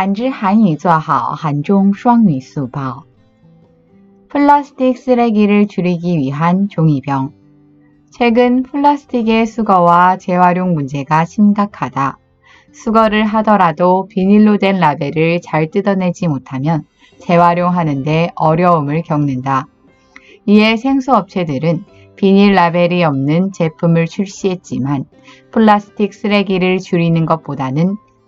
한지 한유 做好한종双语速报 플라스틱 쓰레기를 줄이기 위한 종이병. 최근 플라스틱의 수거와 재활용 문제가 심각하다. 수거를 하더라도 비닐로 된 라벨을 잘 뜯어내지 못하면 재활용하는데 어려움을 겪는다. 이에 생수업체들은 비닐 라벨이 없는 제품을 출시했지만 플라스틱 쓰레기를 줄이는 것보다는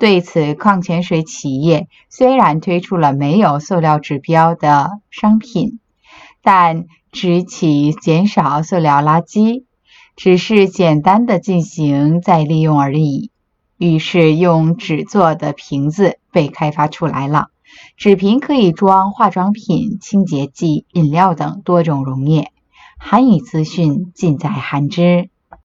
对此，矿泉水企业虽然推出了没有塑料指标的商品，但只起减少塑料垃圾，只是简单的进行再利用而已。于是，用纸做的瓶子被开发出来了。纸瓶可以装化妆品、清洁剂、饮料等多种溶液。韩语资讯尽在韩知。